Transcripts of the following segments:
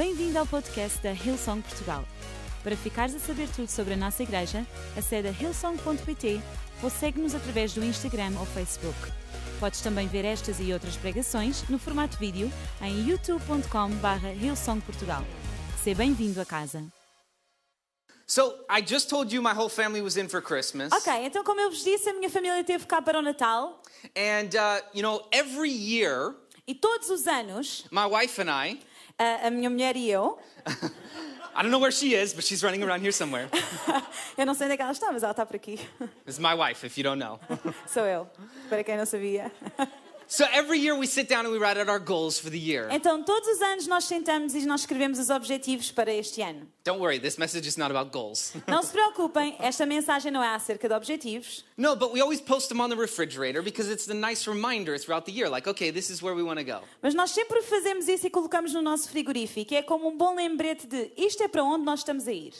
Bem-vindo ao podcast da Hillsong Portugal. Para ficares a saber tudo sobre a nossa igreja, acede a hillsong.pt ou segue-nos através do Instagram ou Facebook. Podes também ver estas e outras pregações no formato vídeo em youtube.com.br hillsongportugal. Seja bem-vindo a casa. So I just told you my whole family was in for Christmas. Ok, então como eu vos disse, a minha família teve cá para o Natal And uh, you know, every year, e todos os anos, my wife and I, a, a minha mulher e eu, I don't know where she is, but she's running around here somewhere. eu não sei onde é que ela está, mas ela está por aqui. This is my wife, if you don't know. Sou eu, para quem não sabia. So every year we sit down and we write out our goals for the year. Então, todos os anos nós sentamos e nós escrevemos os objetivos para este ano. Don't worry, this message is not about goals. Não se preocupem, esta mensagem não é acerca de objetivos, no, but we always post them on the refrigerator because it's the nice reminder throughout the year like, okay, this is where we want to go. mas nós sempre fazemos isso e colocamos no nosso frigorífico. É como um bom lembrete de isto é para onde nós estamos a ir.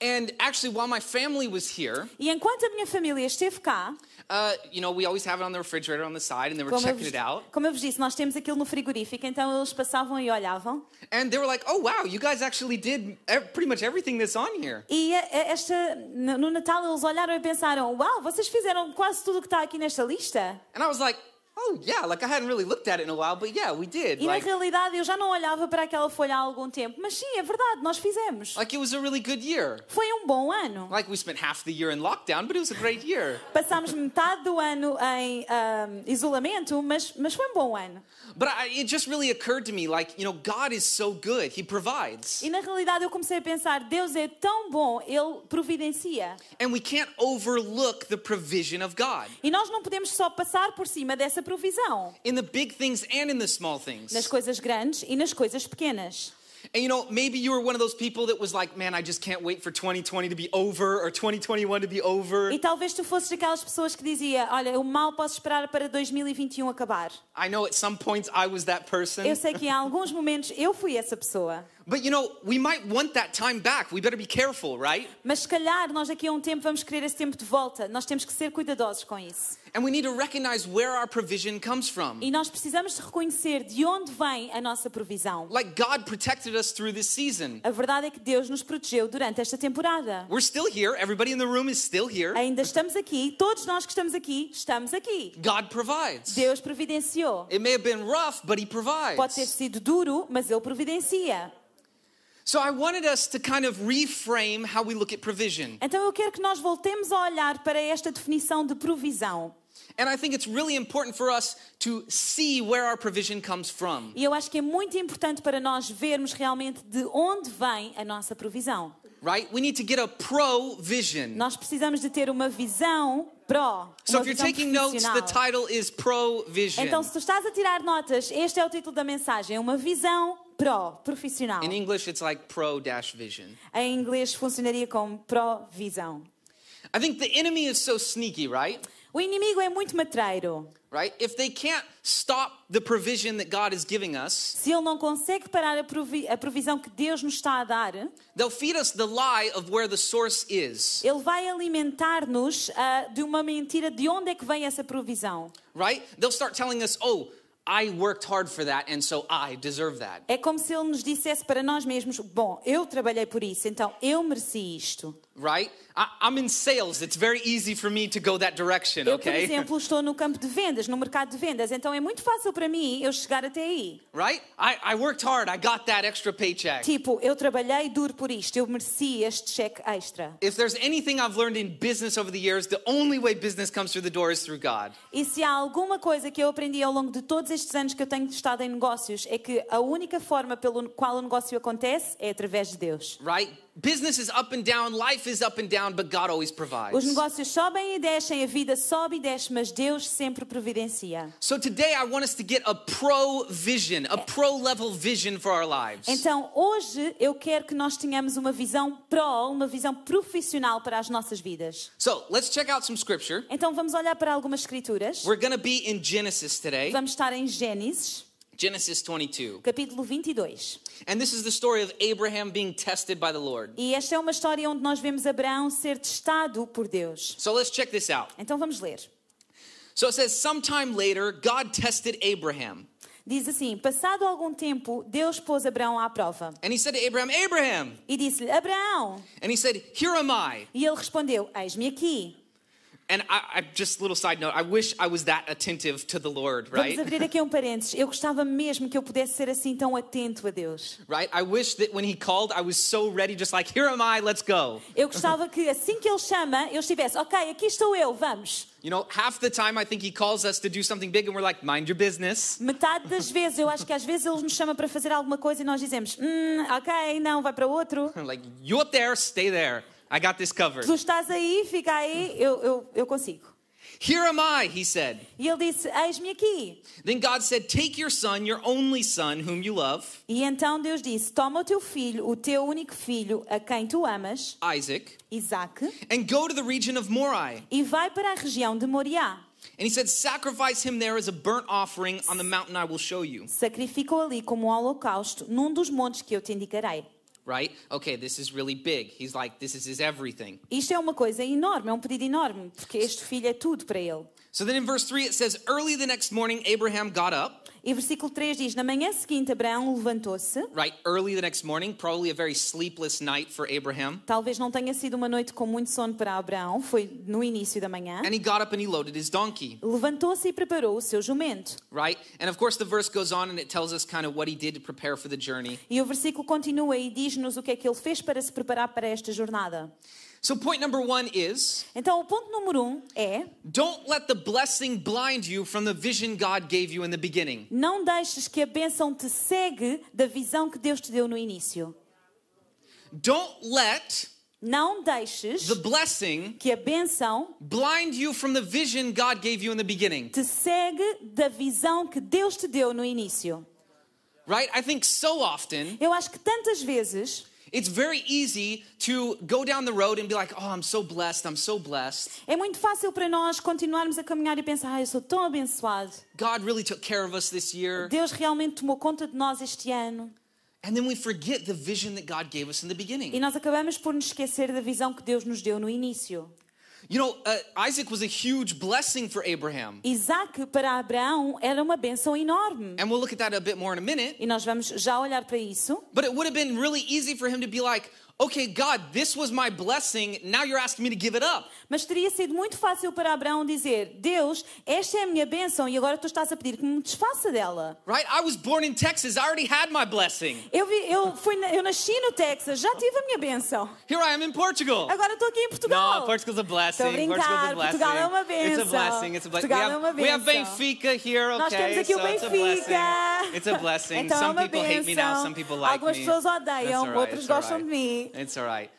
And actually, while my family was here, E enquanto a minha família esteve cá, uh, you know, we always have it on the refrigerator on the side and they were como checking vos, it out. como eu vos disse, nós temos aquilo no frigorífico, então eles passavam e olhavam. And they were like, oh, wow, you guys actually did pretty much everything that's on here. E esta, no Natal eles olharam e pensaram: Uau, vocês fizeram quase tudo o que está aqui nesta lista? And I was like, oh, yeah, like I hadn't really looked at it in a while, but yeah, we did. E na Like, realidade eu já não olhava para aquela folha há algum tempo, mas sim, é verdade, nós fizemos. like it was a really good year. Foi um bom ano. Like we spent half the year in lockdown, but it was a great year. Passámos metade do ano em ahm, isolamento, mas, mas foi um bom ano. But I, it just really occurred to me, like, you know, God is so good. He provides. E na realidade eu comecei a pensar: Deus é tão bom, Ele providencia. And we can't overlook the provision of God E nós não podemos só passar por cima dessa provisão, in the big things and in the small things. nas coisas grandes e nas coisas pequenas. And you know, maybe you were one of those people that was like, man, I just can't wait for 2020 to be over or 2021 to be over. E talvez tu fosses daquelas pessoas que dizia: Olha, o mal posso esperar para 2021 acabar. I know at some points I was that person. Eu sei que em alguns momentos eu fui essa pessoa. But you know, we might want that time back. We better be careful, right? Mas se calhar nós daqui a um tempo vamos querer esse tempo de volta. Nós temos que ser cuidadosos com isso. And we need to recognize where our provision comes from. E nós precisamos de reconhecer de onde vem a nossa provisão. Like God protected us through this season. A verdade é que Deus nos protegeu durante esta temporada. We're still here. Everybody in the room is still here. Ainda estamos aqui, todos nós que estamos aqui, estamos aqui. God provides. Deus providenciou. It may have been rough, but He Pode ter provides. sido duro, mas Ele providencia. Então eu quero que nós voltemos a olhar para esta definição de provisão. And I think it's really important for us to see where our provision comes from. E eu acho que é muito importante para nós vermos realmente de onde vem a nossa provisão. Right? We need to get a provision. Nós precisamos de ter uma visão pró, So if you're taking notes, the title is Provision. Então, se tu estás a tirar notas, este é o título da mensagem, uma visão pró, profissional. In English, it's like pro dash vision. Em inglês funcionaria como provisão. I think the enemy is so sneaky, right? O inimigo é muito matreiro. Right? If they can't stop the provision that God is giving us, Se ele não consegue parar a, provi- a provisão que Deus nos está a dar, they'll feed us the lie of where the source is. ele vai alimentar-nos ah, de uma mentira de onde é que vem essa provisão. Right? They'll start telling us, oh, I worked hard for that, and so I deserve that. É como se ele nos dissesse para nós mesmos: Bom, eu trabalhei por isso, então eu mereci isto. Right? I, I'm in sales. It's very easy for me to go that direction, Eu, por okay? exemplo, estou no campo de vendas, no mercado de vendas, então é muito fácil para mim eu chegar até aí. Right? I, I worked hard. I got that extra paycheck. Tipo, eu trabalhei duro por isto, eu mereci este cheque extra. If there's anything I've learned in business over the years, the only way business comes through the door is through God. E se há alguma coisa que eu aprendi ao longo de todos estes anos que eu tenho estado em negócios, é que a única forma pelo qual o negócio acontece é através de Deus. Right? Business is up and down, life is up and down, but God always Os provides. negócios sobem e descem, a vida sobe e desce, mas Deus sempre providencia. So today I want us to get a pro vision, a pro level vision for our lives. Então, hoje eu quero que nós tenhamos uma visão pró, uma visão profissional para as nossas vidas. So let's check out some scripture. Então, vamos olhar para algumas escrituras. We're going to be in Genesis today, Vamos estar em Gênesis, Genesis 22. capítulo 22. And this is the story of Abraham being tested by the Lord. E esta é uma história onde nós vemos Abraão ser testado por Deus. So let's check this out. Então vamos ler. So it says, sometime later, God tested Abraham. Diz assim: Passado algum tempo, Deus pôs Abraão à prova And he said to Abraham, Abraham. e disse-lhe: Abraão. And he said, Here am I. E ele respondeu: Eis-me aqui. And I, I just little side note, I wish I was that attentive to the Lord, right? Vamos abrir aqui um parênteses. Eu gostava mesmo que eu pudesse ser assim tão atento a Deus. Right? I wish that when he called, I was so ready, just like, here am I, let's go. Eu gostava que assim que ele chama, eu estivesse, ok, aqui estou eu, vamos. You know, half the time I think he calls us to do something big and we're like, mind your business. Metade das vezes, eu acho que às vezes ele nos chama para fazer alguma coisa e nós dizemos, hum, ok, não, vai para outro. like, you up there, stay there. I got this covered. Tu estás aí, fica aí, eu, eu, eu consigo. Here am I, he said. E ele disse, eis-me aqui. Then God said, Take your son, your only son, whom you love, E então Deus disse, toma o teu filho, o teu único filho, a quem tu amas, Isaac, Isaac, and go to the region of Moriah. e vai para a região de Moriá. And he said, Sacrifice him there as a burnt offering on the mountain I will show you. Sacrificou ali como um holocausto num dos montes que eu te indicarei. Right? Okay, this is really big. He's like, This is his everything. Isto é uma coisa enorme, é um pedido enorme, porque este filho é tudo para ele. So then in verse 3 it says, Early the next morning, Abraham got up. E versículo 3 diz: Na manhã seguinte, Abraão levantou-se. Right? Early the next morning, probably a very sleepless night for Abraham. Talvez não tenha sido uma noite com muito sono para Abraão, foi no início da manhã. And he got up and he loaded his donkey. Levantou-se e preparou o seu jumento. Right? And of course, the verse goes on and it tells us kind of what he did to prepare for the journey. E o versículo continua e diz-nos o que é que ele fez para se preparar para esta jornada. So, point number one is Então, o ponto número um é: don't let the blessing blind you from the vision God gave you in the beginning. não deixes que a bênção te segue da visão que Deus te deu no início. Don't let Não deixes the blessing que a bênção blind you from the vision God gave you in the beginning. te segue da visão que Deus te deu no início. Right? I think so often Eu acho que tantas vezes it's very easy to go down the road and be like, oh, I'm so blessed, I'm so blessed. é muito fácil para nós continuarmos a caminhar e pensar: ah, eu sou tão abençoado. God really took care of us this year. Deus realmente tomou conta de nós este ano. And then we forget the vision that God gave us in the E beginning. nós acabamos por nos esquecer da visão que Deus nos deu no início. You know, uh, Isaac was a huge blessing for Abraham. Isaac para Abraão era uma bênção enorme. And we'll look at that a bit more in a minute. E nós vamos já olhar para isso. But it would have been really easy for him to be like, okay, God, this was my blessing. Now you're asking me to give it up. Mas teria sido muito fácil para Abraão dizer: Deus, esta é a minha bênção e agora tu estás a pedir que me desfaça dela. Right? I was born in Texas. I already had my blessing. Eu, vi, eu, fui, eu nasci no Texas, já tive a minha bênção. Here I am in Portugal. Agora estou aqui em Portugal. No, Portugal's a blessing. Estou a brincar, Portugal's a blessing. Portugal é uma It's a bênção. blessing. It's a blessing. Portugal we, é uma have, we have bênção. Benfica here, okay? Nós temos aqui o so it's a Benfica. blessing. It's a blessing. Então é some uma people hate me now, bênção. some people like Algumas me. pessoas odeiam, right, outros gostam right. de mim. It's all right.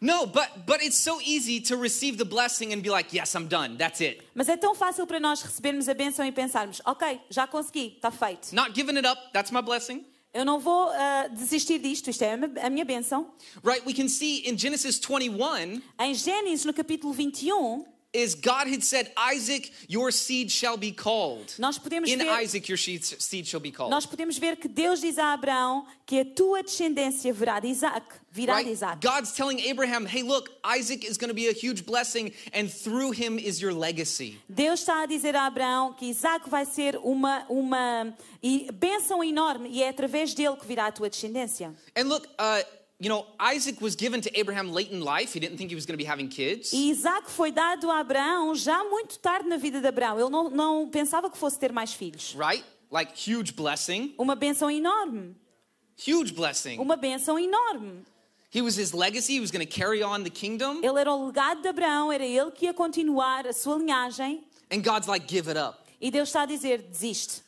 No, but but it's so easy to receive the blessing and be like, yes, I'm done. That's it. Mas é tão fácil para nós recebermos a bênção e pensarmos: ok, já consegui, está feito. Not giving it up. That's my blessing. Eu não vou ah, desistir disto, isto é a minha bênção. Right? We can see in Genesis 21 Em Gênesis, no capítulo 21, is God had said, Isaac, your seed shall be called. nós podemos In ver, Isaac, your seed, shall be called. nós podemos ver que Deus diz a Abraão que a tua descendência virá de Isaac. Virá de Right? Isaac. God's telling Abraham, hey, look, Isaac is going to be a huge blessing, and through him is your legacy. Deus está a dizer a Abraão que Isaac vai ser uma, uma e- bênção enorme e é através dele que virá a tua descendência. And look, uh, you know, Isaac was given to Abraham late in life. He didn't think he was going to be having kids. E Isaac foi dado a Abraão já muito tarde na vida de Abraão. Ele não, não pensava que fosse ter mais filhos. Right? Like, huge blessing. Uma bênção enorme. Huge blessing. Uma bênção enorme. He was his legacy. He was going to carry on the kingdom. Ele era o legado de Abraão, era ele que ia continuar a sua linhagem. And God's like, give it up. E Deus está a dizer: desiste.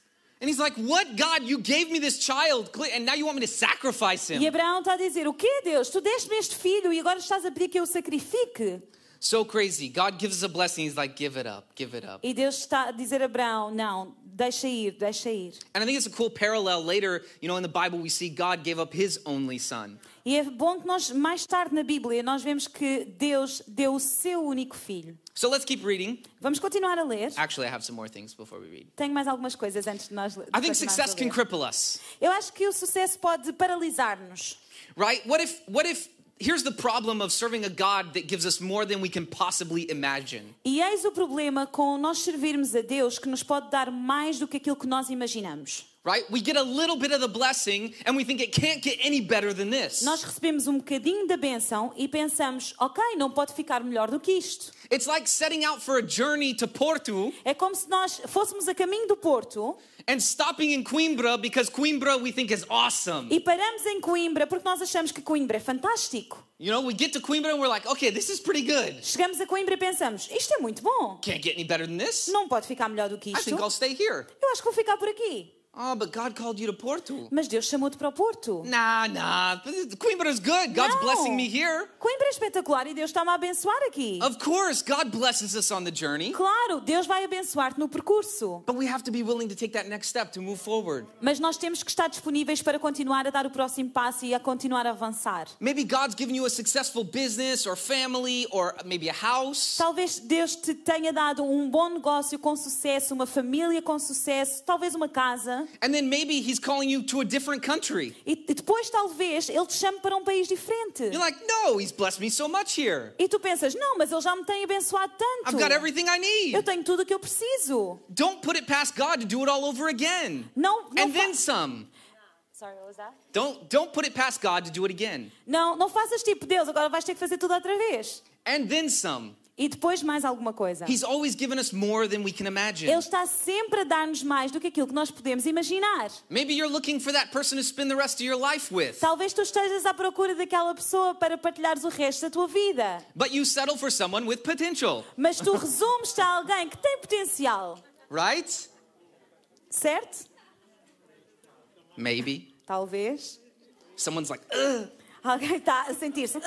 And he's like, what, God? You gave me this child, and now you want me to sacrifice E him. Abraão está a dizer: o quê, Deus? Tu deste-me este filho e agora estás a pedir que eu sacrifique? So crazy. God gives us a blessing. He's like, give it up, give it up. E Deus está a dizer a Abraão: não, deixa ir, deixa ir. And I think it's a cool parallel later, you know, in the Bible, we see God gave up his only son. E é bom que nós, mais tarde na Bíblia, nós vemos que Deus deu o seu único filho. So let's keep reading. Vamos continuar a ler. Actually, I have some more things before we read. Tenho mais algumas coisas antes de nós I think success can cripple us, Eu acho que o sucesso pode paralisar-nos. right? What if, what if, here's the problem of serving a God that gives us more than we can possibly imagine. E eis o problema com nós servirmos a Deus que nos pode dar mais do que aquilo que nós imaginamos. Right? We get a little bit of the blessing and we think it can't get any better than this. Nós recebemos um bocadinho da bênção e pensamos, ok, não pode ficar melhor do que isto. It's like setting out for a journey to Porto É como se nós fôssemos a caminho do Porto and stopping in Coimbra because Coimbra we think is awesome. e paramos em Coimbra porque nós achamos que Coimbra é fantástico. You know, we get to Coimbra and we're like, okay, this is pretty good. Chegamos a Coimbra e pensamos, isto é muito bom. Can't get any better than this. Não pode ficar melhor do que I isto. think I'll stay here. Eu acho que vou ficar por aqui. Oh, but God called you to Porto. Mas Deus chamou-te para o Porto. Nah, nah. Coimbra is good. God's Não. blessing me here. Coimbra é espetacular e Deus está-me a abençoar aqui. Of course, God blesses us on the journey. Claro, Deus vai abençoar-te no percurso. But we have to be willing to take that next step to move forward. Mas nós temos que estar disponíveis para continuar a dar o próximo passo e a continuar a avançar. Maybe God's given you a successful business or family or maybe a house. Talvez Deus te tenha dado um bom negócio com sucesso, uma família com sucesso, talvez uma casa. And then maybe He's calling you to a different country. E e depois, talvez, Ele te chame para um país diferente. You're like, no, He's blessed me so much here. E tu pensas, não, mas Ele já me tem abençoado tanto. I've got everything I need. Eu need. tenho tudo o que eu preciso. Don't put it past God to do it all over again. Não, não, And then some. Sorry, what was that? Don't don't put it past God to do it again. não, não faças tipo Deus, agora vais ter que fazer tudo outra vez. And then some. E depois mais alguma coisa. He's always given us more than we can imagine. Ele está sempre a dar-nos mais do que aquilo que nós podemos imaginar. Maybe you're looking for that person to spend the rest of your life with. Talvez tu estejas à procura daquela pessoa para partilhares o resto da tua vida. But you settle for someone with potential, Mas tu resumes-te a alguém que tem potencial, right? certo? Maybe. Talvez. Someone's like, Ugh. Alguém está a sentir-se.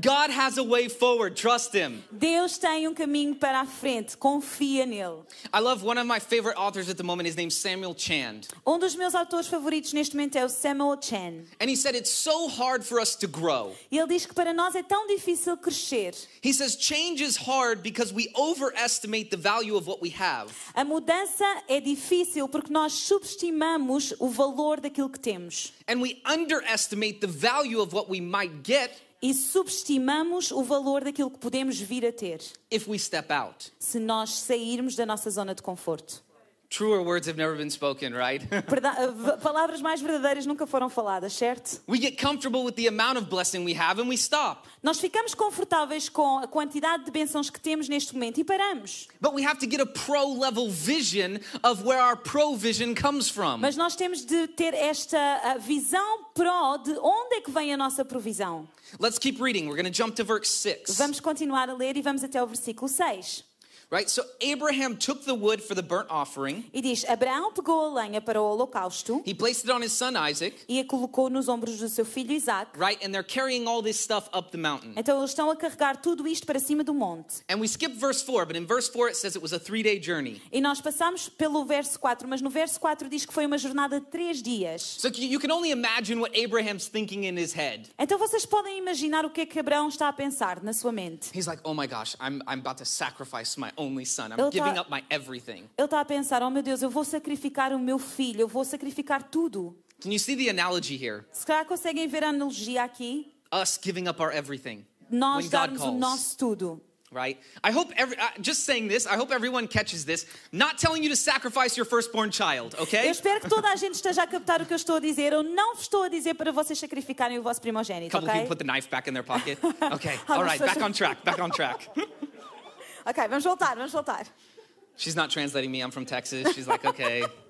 God has a way forward. Trust Him. Deus tem um caminho para a frente, confia nele. I love one of my favorite authors at the moment. His name's Samuel Chand. Um dos meus autores favoritos neste momento é o Samuel Chen. And he said it's so hard for us to grow. E ele diz que para nós é tão difícil crescer. He says change is hard because we overestimate the value of what we have. A mudança é difícil porque nós subestimamos o valor daquilo que temos. And we underestimate the value of what we might get E subestimamos o valor daquilo que podemos vir a ter if we step out. se nós sairmos da nossa zona de conforto. Truer words have never been spoken, right? V- Palavras mais verdadeiras nunca foram faladas, certo? we get comfortable with the amount of blessing we have and we stop. Nós ficamos confortáveis com a quantidade de bênçãos que temos neste momento e paramos. But we have to get a pro level vision of where our provision comes from. Mas nós temos de ter esta ah, visão pró de onde é que vem a nossa provisão. Let's keep reading. We're going to jump to verse 6. Vamos continuar a ler e vamos até o versículo 6. Right? So Abraham took the wood for the burnt offering, E diz: Abraão pegou a lenha para o holocausto he placed it on his son Isaac, e a colocou nos ombros do seu filho Isaac. right? And they're carrying all this stuff up the mountain. Então eles estão a carregar tudo isto para cima do monte. And we skip verse 4, but in verse 4 it says it was a three day journey. E nós passamos pelo verso 4, mas no verso 4 diz que foi uma jornada de três dias. So you can only imagine what Abraham's thinking in his head. Então vocês podem imaginar o que é que Abraão está a pensar na sua mente. He's like, oh my gosh, I'm, I'm about to sacrifice my only son. I'm Ele tá- giving up my everything. A pensar: oh meu Deus, eu vou sacrificar o meu filho, eu vou sacrificar tudo. Can you see the analogy here? Se calhar conseguem ver a analogia aqui? Us giving up our everything Nós when God darmos o calls. nosso tudo. right? I hope every, uh, just saying this, I hope everyone catches this. Not telling you to sacrifice your firstborn child, Eu okay? espero que toda a gente esteja a captar o que eu estou a dizer. Eu não estou a dizer para vocês sacrificarem o vosso primogênito, couple ok? people put the knife back in their pocket. Okay, all right, back on track, back on track. Ok, vamos voltar, vamos voltar. She's not translating me. I'm from Texas. She's like, okay.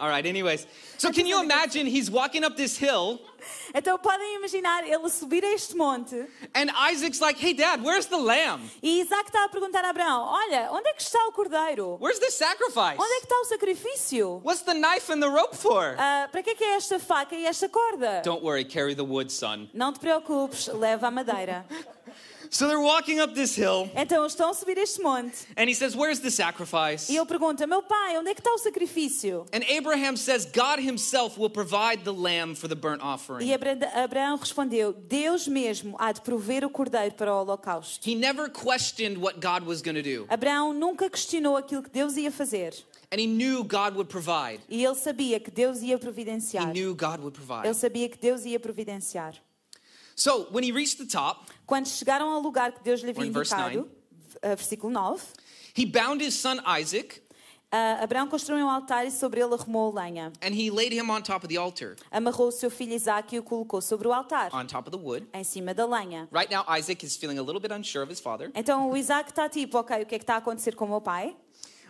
All right, anyways. So can you imagine he's walking up this hill Então podem imaginar ele subir a este monte and Isaac's like, hey, dad, where's the lamb? e Isaac está a perguntar a Abraão: Olha, onde é que está o cordeiro? Where's the sacrifice? Onde é que está o sacrifício? What's the knife and the rope for? Ah, para que é que é esta faca e esta corda? Don't worry, carry the wood, son. Não te preocupes, leva a madeira. So they're walking up this hill Então eles estão a subir este monte and he says, where's the sacrifice? e ele pergunta: Meu pai, onde é que está o sacrifício? And Abraham says, God himself will provide the lamb for the burnt E offering. Abra- Abraão respondeu: Deus mesmo há de prover o cordeiro para o holocausto. He never questioned what God was going to do. Abraão nunca questionou aquilo que Deus ia fazer. And he knew God would provide. E ele sabia que Deus ia providenciar. He knew God would provide. Ele sabia que Deus ia providenciar. So when he reached the top, Quando chegaram ao lugar que Deus lhe havia indicado, uh, versículo 9, he bound his son Isaac Ah, Abraão construiu um altar e sobre ele arrumou lenha. and he laid him on top of the altar, Amarrou o seu filho Isaac e o colocou sobre o altar, on top of the wood. em cima da lenha. Right now, Isaac is feeling a little bit unsure of his father. Então o Isaac está tipo, ok, o que é que está a acontecer com o meu pai?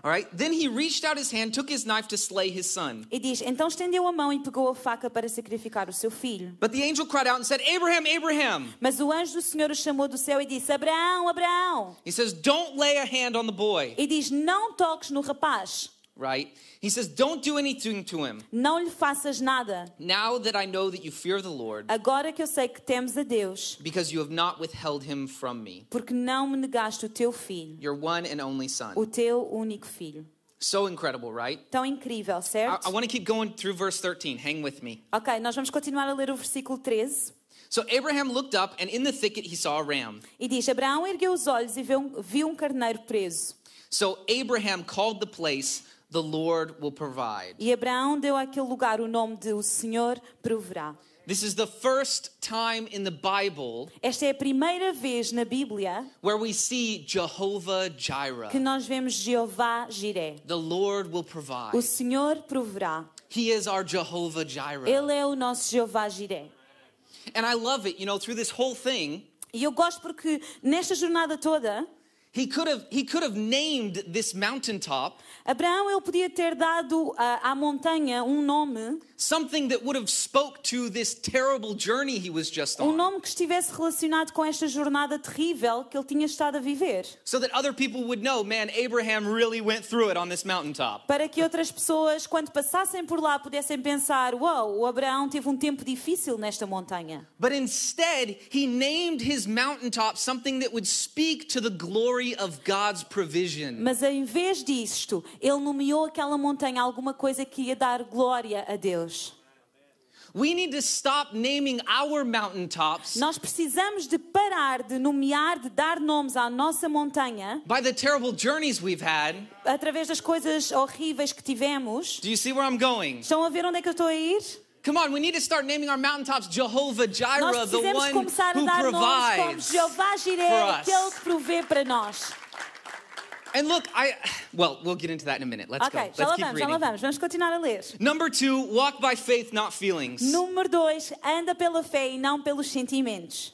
All right. Then he reached out his hand, took his knife to slay his son. E diz, então estendeu a mão e pegou a faca para sacrificar o seu filho. But the angel cried out and said, Abraham, Abraham. Mas o anjo do Senhor o chamou do céu e disse, Abraão, Abraão. He says, Don't lay a hand on the boy. E diz, não toques no rapaz, Right? He says, Don't do anything to him. não lhe faças nada. Now that I know that you fear the Lord, Agora que eu sei que temes a Deus, because you have not withheld him from me, porque não me negaste o teu filho, your one and only son. o teu único filho. So incredible, right? Tão incrível, I, certo? I want to keep going through verse 13. Hang with me. Ok, nós vamos continuar a ler o versículo 13. So Abraham looked up, and in the thicket he saw a ram. E diz: Abraão ergueu os olhos e viu um, viu um carneiro preso. So Abraham called the place, The Lord will provide. E Abraão deu àquele lugar o nome de O Senhor proverá. This is the first time in the Bible Esta é a primeira vez na Bíblia where we see Jehovah Jireh. que nós vemos Jeová Jiré. The Lord will provide. O Senhor proverá. He is our Jehovah Jireh. Ele é o nosso Jeová Jiré. And I love it, you know, through this whole thing, E eu gosto porque nesta jornada toda, he could have he could have named this mountaintop Abraão ele podia ter dado à, à montanha um nome, something that would have spoke to this terrible journey he was just um on. nome que estivesse relacionado com esta jornada terrível que ele tinha estado a viver. So that other people would know, man, Abraham really went through it on this mountaintop. Para que outras pessoas, quando passassem por lá, pudessem pensar: Uau, o Abraão teve um tempo difícil nesta montanha. But instead, he named his mountaintop something that would speak to the glory of God's provision. Mas em vez disto, ele nomeou aquela montanha alguma coisa que ia dar glória a Deus. We need to stop naming our mountaintops Nós precisamos de parar de nomear, de dar nomes à nossa montanha by the terrible journeys we've had. através das coisas horríveis que tivemos. Do you see where I'm going? Estão a ver onde é que eu estou a ir? Come on, we need to start naming our mountaintops Jehovah Jireh, the one who dar nomes como provides. For us. aquele que provê para nós. And look, I well, we'll get into that in a minute. Let's Ok, go. Let's keep vamos, reading. vamos. Vamos continuar a ler. Number two, walk by faith, not feelings. Número 2, anda pela fé e não pelos sentimentos.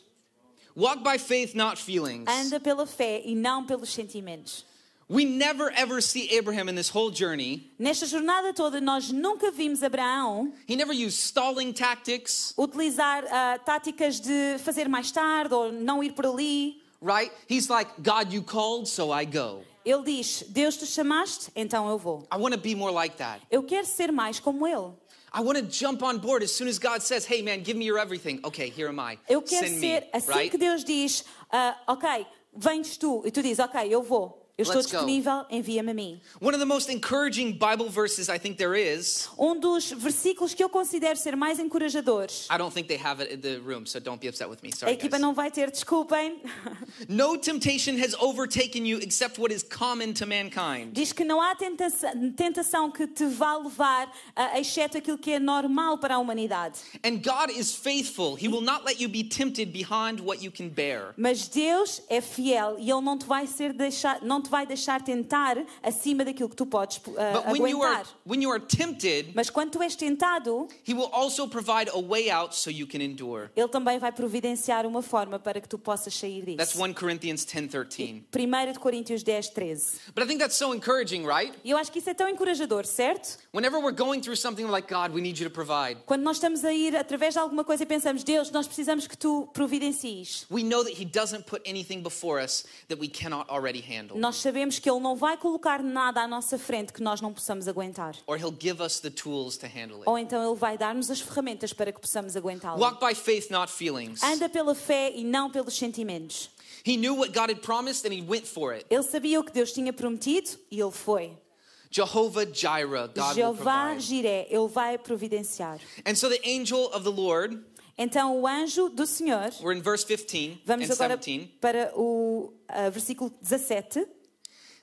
Walk by faith, not feelings. Anda pela fé e não pelos sentimentos. We never ever see Abraham in this whole journey. Nesta jornada toda, nós nunca vimos Abraão He never used stalling tactics, utilizar ah, táticas de fazer mais tarde ou não ir por ali. right? He's like, God, you called, so I go. Ele diz: Deus te chamaste, então eu vou. I want to be more like that. Eu quero ser mais como ele. I want to jump on board as soon as God says, hey, man, give me your everything. Okay, here am I. Eu quero Send ser me, assim right? que Deus diz: ah, Ok, vens tu. E tu dizes: Ok, eu vou. Eu estou Let's disponível, envia-me a mim. One of the most encouraging Bible verses I think there is. Um dos versículos que eu considero ser mais encorajadores. I don't think they have it in the room, so don't be upset with me. A Sorry. equipa guys. não vai ter, desculpem. No temptation has overtaken you except what is common to mankind. Diz que não há tentação, tentação que te vá levar, a, exceto aquilo que é normal para a humanidade. And God is faithful. He will not let you be tempted beyond what you can bear. Mas Deus é fiel e Ele não te vai, ser deixar, não te vai deixar tentar acima daquilo que tu podes But when you are aguentar. when you are tempted, Mas quando tu és tentado, he will also provide a way out so you can endure. Ele também vai providenciar uma forma para que tu possas sair That's disso. 1 Corinthians 10:13. 1 de Coríntios 10, 13. But I think that's so encouraging, right? Eu acho que isso é tão encorajador, certo? Whenever we're going through something we're like, God, we need you to provide. Quando nós estamos a ir através de alguma coisa e pensamos, Deus, nós precisamos que tu providencies. We know that he doesn't put anything before us that we cannot already handle. Nós sabemos que Ele não vai colocar nada à nossa frente que nós não possamos aguentar. Or he'll give us the tools to handle it. Ou então Ele vai dar-nos as ferramentas para que possamos aguentá-lo. Walk by faith, not feelings. Anda pela fé e não pelos sentimentos. He knew what God had promised and he went for it. Ele sabia o que Deus tinha prometido e ele foi. Jehovah Jireh, God Jeová. Jiré, ele vai providenciar. And so the angel of the Lord, Então o anjo do Senhor, we're in verse 15 vamos and agora 17. para o ah, versículo 17,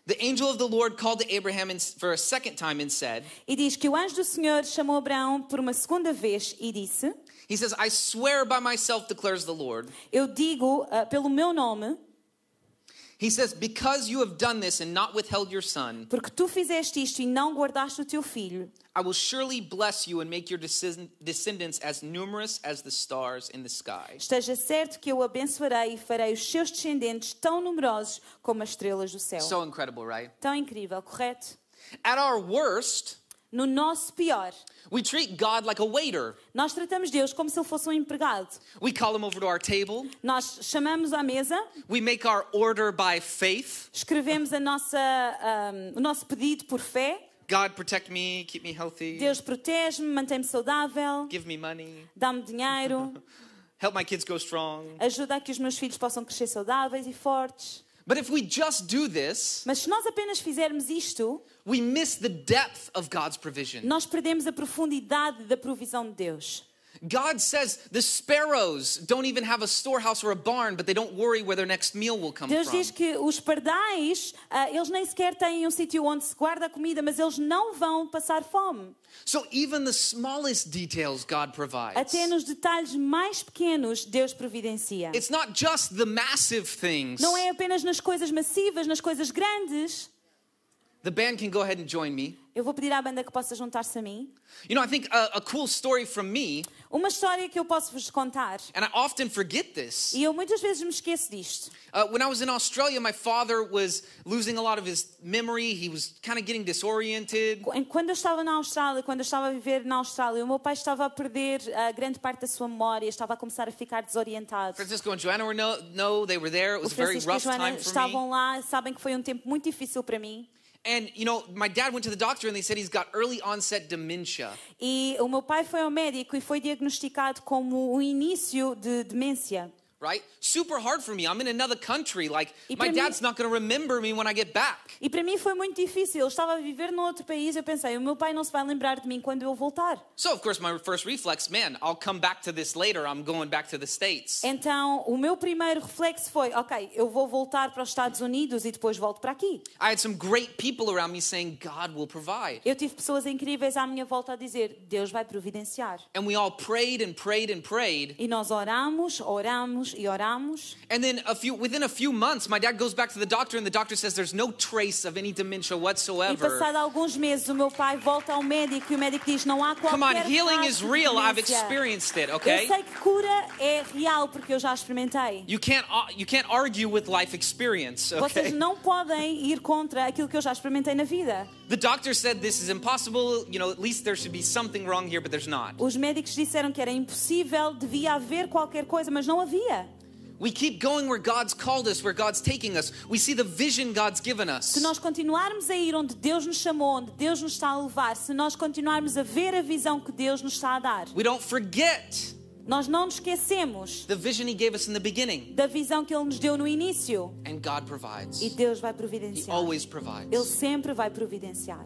The angel of the Lord called to Abraham for a second time and said, e diz que o anjo do Senhor chamou Abraão por uma segunda vez e disse: He says, I swear by myself, declares the Lord. Eu digo ah, pelo meu nome, He says, Because you have done this and not withheld your son, Porque tu fizeste isto e não guardaste o teu filho, I will surely bless you and make your descend- descendants as numerous as the stars in the sky. esteja certo que eu o abençoarei e farei os seus descendentes tão numerosos como as estrelas do céu. So incredible, right? Tão incrível, correto? At our worst, No nosso pior, we treat God like a waiter. nós tratamos Deus como se ele fosse um empregado. We call him over to our table. Nós chamamos à mesa, We make our order by faith. escrevemos a nossa, ahm, o nosso pedido por fé. God, protect me, keep me healthy, Deus protege-me, mantém-me saudável, give me money, dá-me dinheiro, help my kids go strong. ajuda a que os meus filhos possam crescer saudáveis e fortes. But if we just do this, Mas se nós apenas fizermos isto, we miss the depth of God's provision. nós perdemos a profundidade da provisão de Deus. God says the sparrows don't even have a storehouse or a barn, but they don't worry where their next meal will come Deus from. diz que os pardais, ah, eles nem sequer têm um sítio onde se guarda a comida, mas eles não vão passar fome. So even the smallest details God provides. Até nos detalhes mais pequenos, Deus providencia. It's not just the massive things. Não é apenas nas coisas massivas, nas coisas grandes. The band can go ahead and join me. Eu vou pedir à banda que possa juntar-se a mim. You know, I think a, a cool story from me, Uma história que eu posso vos contar, and I often forget this. e eu muitas vezes me esqueço disto. Uh, when I was in Australia, my father was losing a lot of his memory. He was kind of getting disoriented. Quando eu estava na Austrália, quando eu estava a viver na Austrália, o meu pai estava a perder a grande parte da sua memória, estava a começar a ficar desorientado. Francisco and Joanna were no, no, they were there. It was a very rough time for me. estavam lá, sabem que foi um tempo muito difícil para mim. And you know, my dad went to the doctor and they said he's got early onset dementia. E o meu pai foi ao médico e foi diagnosticado como o início de demência. Right? Super hard for me. I'm in another country. Like my para mim- dad's not going to remember me when I get back. E para mim foi muito difícil. Eu estava a viver num outro país. Eu pensei, o meu pai não se vai lembrar de mim quando eu voltar. So of course my first reflex, man, I'll come back to this later. I'm going back to the states. Então, o meu primeiro reflexo foi: ok, eu vou voltar para os Estados Unidos e depois volto para aqui. I had some great people around me saying God will provide. Eu tive pessoas incríveis à minha volta a dizer: Deus vai providenciar. And we all prayed and prayed and prayed. E nós oramos, oramos e oramos. And then a few within a few months, my dad goes back to the doctor and the doctor says there's no trace of any dementia E whatsoever. passado alguns meses, o meu pai volta ao médico e o médico diz: não há qualquer Come on, healing is real. I've demência." experienced it, Eu okay? sei que cura é real porque eu já experimentei. You can't uh, you can't argue with life experience, Vocês okay? não podem ir contra aquilo que eu já experimentei na vida. The doctor said this is impossible, you know, at least there should be something wrong here, but there's not. Os médicos disseram que era impossível, devia haver qualquer coisa, mas não havia. We keep going where God's called us, where God's taking us. We see the vision God's given Se us. nós continuarmos a ir onde Deus nos chamou, onde Deus nos está a levar, se nós continuarmos a ver a visão que Deus nos está a dar, We don't forget nós não nos esquecemos the vision he gave us in the beginning. da visão que Ele nos deu no início. And God provides. E Deus vai He providenciar. always Ele provides. sempre vai providenciar.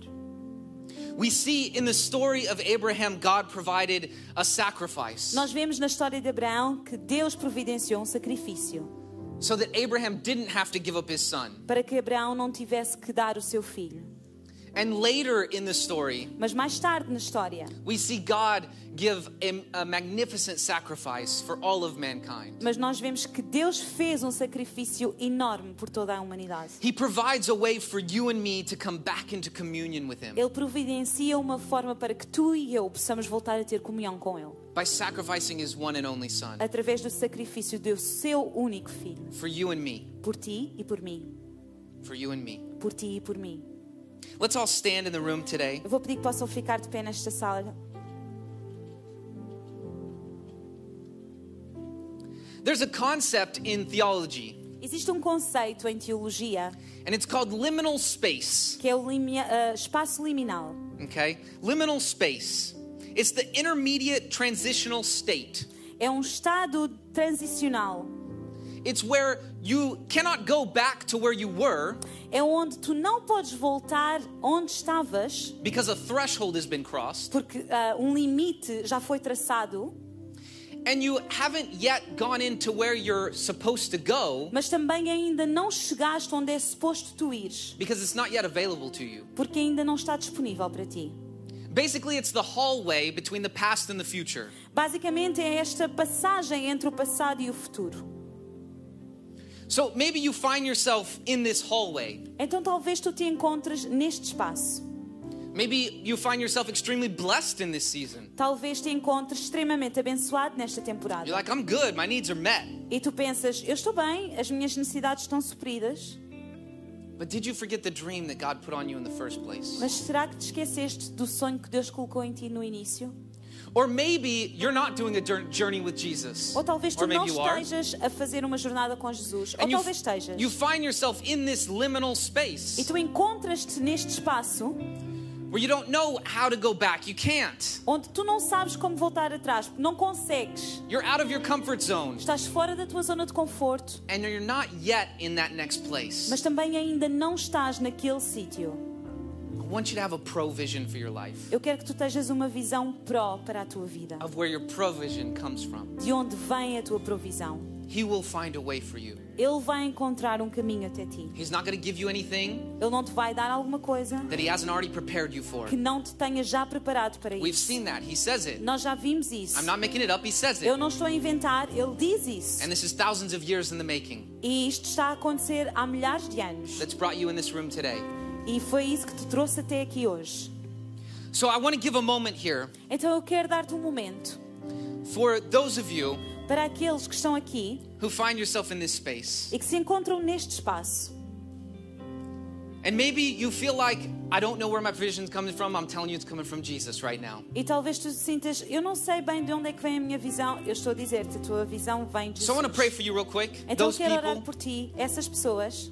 We see in the story of Abraham, God provided a sacrifice Nós vemos na história de Abraão que Deus providenciou um sacrifício so that Abraham didn't have to give up his son. para que Abraão não tivesse que dar o seu filho. And later in the story, Mas mais tarde na história, we see God give a, a magnificent sacrifice for all of mankind. mas nós vemos que Deus fez um sacrifício enorme por toda a humanidade. He provides a way for you and me to come back into communion with Him Ele providencia uma forma para que tu e eu possamos voltar a ter comunhão com Ele, by sacrificing His one and only Son através do sacrifício do seu único filho, for you and me. por ti e por mim, For you and me. por ti e por mim. Let's all stand in the room today. Eu vou pedir que possam ficar de pé nesta sala. There's a concept in theology, Existe um conceito em teologia and it's called liminal space. que é o limi- ah, espaço liminal. Okay? Liminal space. It's the intermediate transitional state. É um estado transicional. It's where you cannot go back to where you were É onde tu não podes voltar onde estavas, because a threshold has been crossed, porque ah, um limite já foi traçado, and you haven't yet gone into where you're supposed to go mas também ainda não chegaste onde é suposto tu ires, because it's not yet available to you. porque ainda não está disponível para ti. Basically, it's the hallway between the past and the future. Basicamente é esta passagem entre o passado e o futuro. So maybe you find yourself in this hallway. Então talvez tu te encontres neste espaço. Maybe you find yourself extremely blessed in this season. Talvez te encontres extremamente abençoado nesta temporada. You're like, I'm good, my needs are met. E tu pensas, eu estou bem, as minhas necessidades estão supridas. But did you forget the dream that God put on you in the first place? Mas será que te esqueceste do sonho que Deus colocou em ti no início? Or maybe you're not doing a jour- journey with Jesus. Ou talvez tu Or não estejas a fazer uma jornada com Jesus. Ou talvez estejas. you find yourself in this liminal E space tu encontras-te neste espaço where you don't know how to go back. You can't. onde tu não sabes como voltar atrás, não consegues. You're out of your comfort zone. Estás fora da tua zona de conforto, And you're not yet in that next place. mas também ainda não estás naquele sítio. Want you to have a provision for your life Eu quero que tu tenhas uma visão pró para a tua vida. of where your provision comes from. De onde vem a tua provisão. He will find a way for you. Ele vai encontrar um caminho até ti. He's not going to give you anything Ele não te vai dar alguma coisa that he hasn't already prepared you for. que não te tenha já preparado para We've isso. seen that. He says it. Nós já vimos isso. I'm not making it up. He says Eu it. não estou a inventar, ele diz isso. And this is thousands of years in the making E isto está a acontecer há milhares de anos. that's brought you in this room today. E foi isso que te trouxe até aqui hoje. So I want to give a moment here Então eu quero dar-te um momento for those of you para aqueles que estão aqui who find yourself in this space. e que se encontram neste espaço. And maybe you feel like, I don't know where my coming from. I'm telling you it's coming from Jesus right now. E talvez tu sintas, eu não sei bem de onde é que vem a minha visão. Eu estou a dizer-te, a tua visão vem de So I want to pray Jesus. for you real quick. Então Those quero orar por ti, essas pessoas.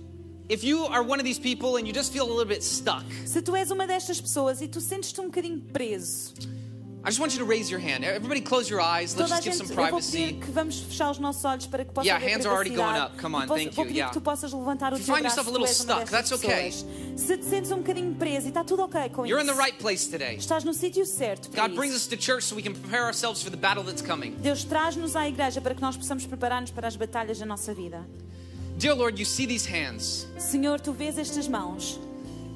If you are one of these people and you just feel a little bit stuck, Se tu és uma destas pessoas e tu sentes-te um bocadinho preso, I just want you to raise your hand. Everybody close your eyes. Let's toda just give gente, some privacy. que vamos fechar os nossos olhos para que possa Yeah, hands are already going up. Come on, thank you, yeah. que tu possas levantar o If you find yourself a little stuck, that's okay. Se te sentes um bocadinho preso e está tudo ok com You're in the isso, right place today. estás no sítio certo para God brings isso. us to church so we can prepare ourselves for the battle that's coming. Deus traz-nos à igreja para que nós possamos preparar-nos para as batalhas da nossa vida. Dear Lord, you see these hands, Senhor, tu vês estas mãos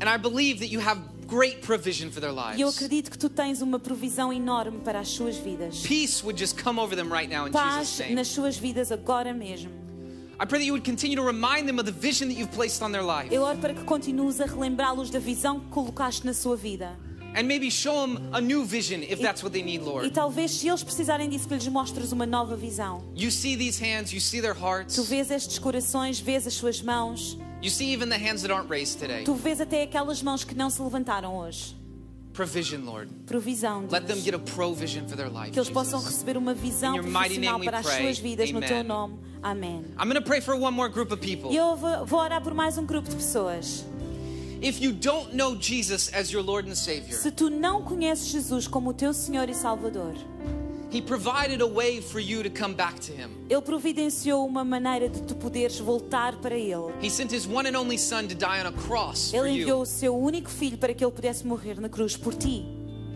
and I believe that you have great provision for their e eu lives. acredito que tu tens uma provisão enorme para as suas vidas. Peace would just come over them right now in Jesus' Paz name. nas suas vidas agora mesmo. I pray that you would continue to remind them of the vision that you've placed on their life. Eu oro para que continues a relembrá-los da visão que colocaste na sua vida. And maybe show them a new vision if that's what they need, E Lord. talvez, se eles precisarem disso, que lhes mostres uma nova visão. You see these hands, you see their Tu hearts, vês estes corações, vês as suas mãos, you see even the hands that aren't raised today. tu vês até aquelas mãos que não se levantaram hoje. Provision, Lord. Provisão, Let them Deus. get a provision for their life. Que eles possam Jesus. receber uma visão we para as pray. suas vidas no teu nome. Amém. I'm going to pray for one more group of people. E eu vou orar por mais um grupo de pessoas. Se tu não conheces Jesus como o teu Senhor e Salvador, He provided a way for you to come back to Him. Ele providenciou uma maneira de tu poderes voltar para Ele. He sent His one and only Son to die on a cross for Ele enviou o seu único filho para que ele pudesse morrer na cruz por ti.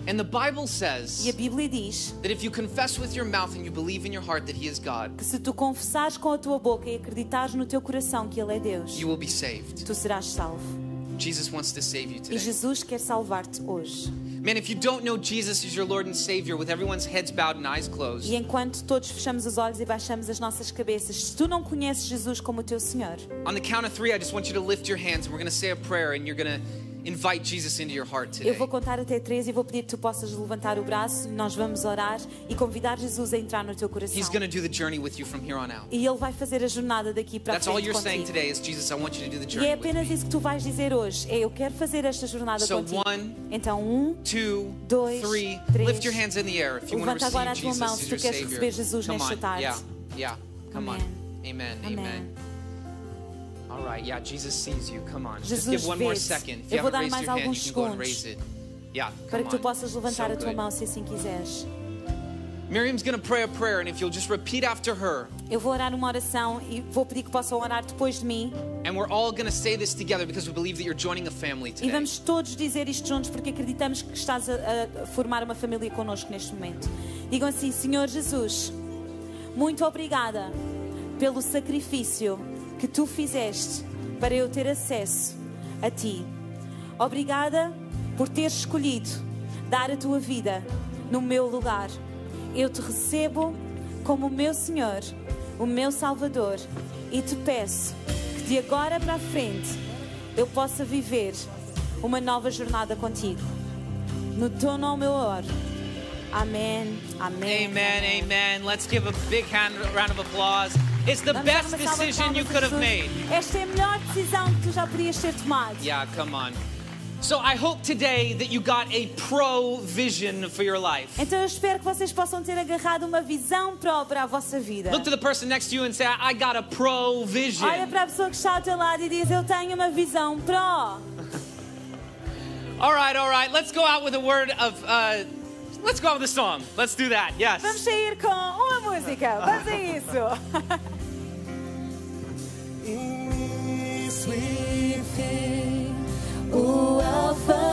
And the Bible E a says Bíblia diz that if you confess with your mouth and you believe in your heart that He is God, que se tu confessares com a tua boca e acreditares no teu coração que Ele é Deus, you will be saved. tu serás salvo. Jesus wants to save you E today. Jesus quer salvar-te hoje. Man, if you don't know Jesus as your Lord and Savior, with everyone's heads bowed and eyes closed, E enquanto todos fechamos os olhos e baixamos as nossas cabeças, se tu não conheces Jesus como o teu Senhor, on the count of three, I just want you to lift your hands and we're going to say a prayer and you're going to invite Jesus into your heart eu today. vou contar até três e vou pedir que tu possas levantar o braço, nós vamos orar e convidar Jesus a entrar no teu coração. He's going to do the journey with you from here on out. E Ele vai fazer a jornada daqui para That's all frente you're saying contigo. today is Jesus, I want you to do the E journey é with apenas isso que tu vais dizer hoje. É, eu quero fazer esta jornada So, contigo. one, então, um, Two, Dois, three. três. Lift your hands in the air if you want to Levanta agora receive a tua Jesus mão se tu queres receber Jesus Come nesta on, tarde. yeah, yeah. Come on. Amém. Amen. Amen. All right, yeah, Jesus sees you. Come on. Just Jesus give one more second. If Eu you vou dar raised mais your hand, you alguns can go and segundos. raise it. Yeah, para que tu possas levantar So a tua mão se assim quiseres. Miriam's going to pray a prayer, and if you'll just repeat after her, Eu vou orar uma oração e vou pedir que possam orar depois de mim. and we're all going to say this together because we believe that you're joining a family E today. vamos todos dizer isto juntos porque acreditamos que estás a, a formar uma família connosco neste momento. Digam assim: Senhor Jesus, muito obrigada pelo sacrifício que tu fizeste para eu ter acesso a ti. Obrigada por teres escolhido dar a tua vida no meu lugar. Eu te recebo como meu Senhor o meu Salvador, e te peço que de agora para a frente eu possa viver uma nova jornada contigo. No teu nome eu oro. Amém. Amém. Amen, amen. Let's give a big hand, round of applause. It's the Vamos best uma salva de decision you could have made. Esta é a melhor decisão que tu já podias ter tomado. Yeah, come on. So I hope today that you got a pro vision for your life. Então eu espero que vocês possam ter agarrado uma visão à vossa vida. Look to the person next to you and say, I got a pro Olha vision. para a pessoa que está ao teu lado e diz: Eu tenho uma visão pró. All right, all right. Let's go out with a word of, uh, let's go out with the song. Let's do that. Vamos Yes. sair com uma música. Vamos a isso. O Alfa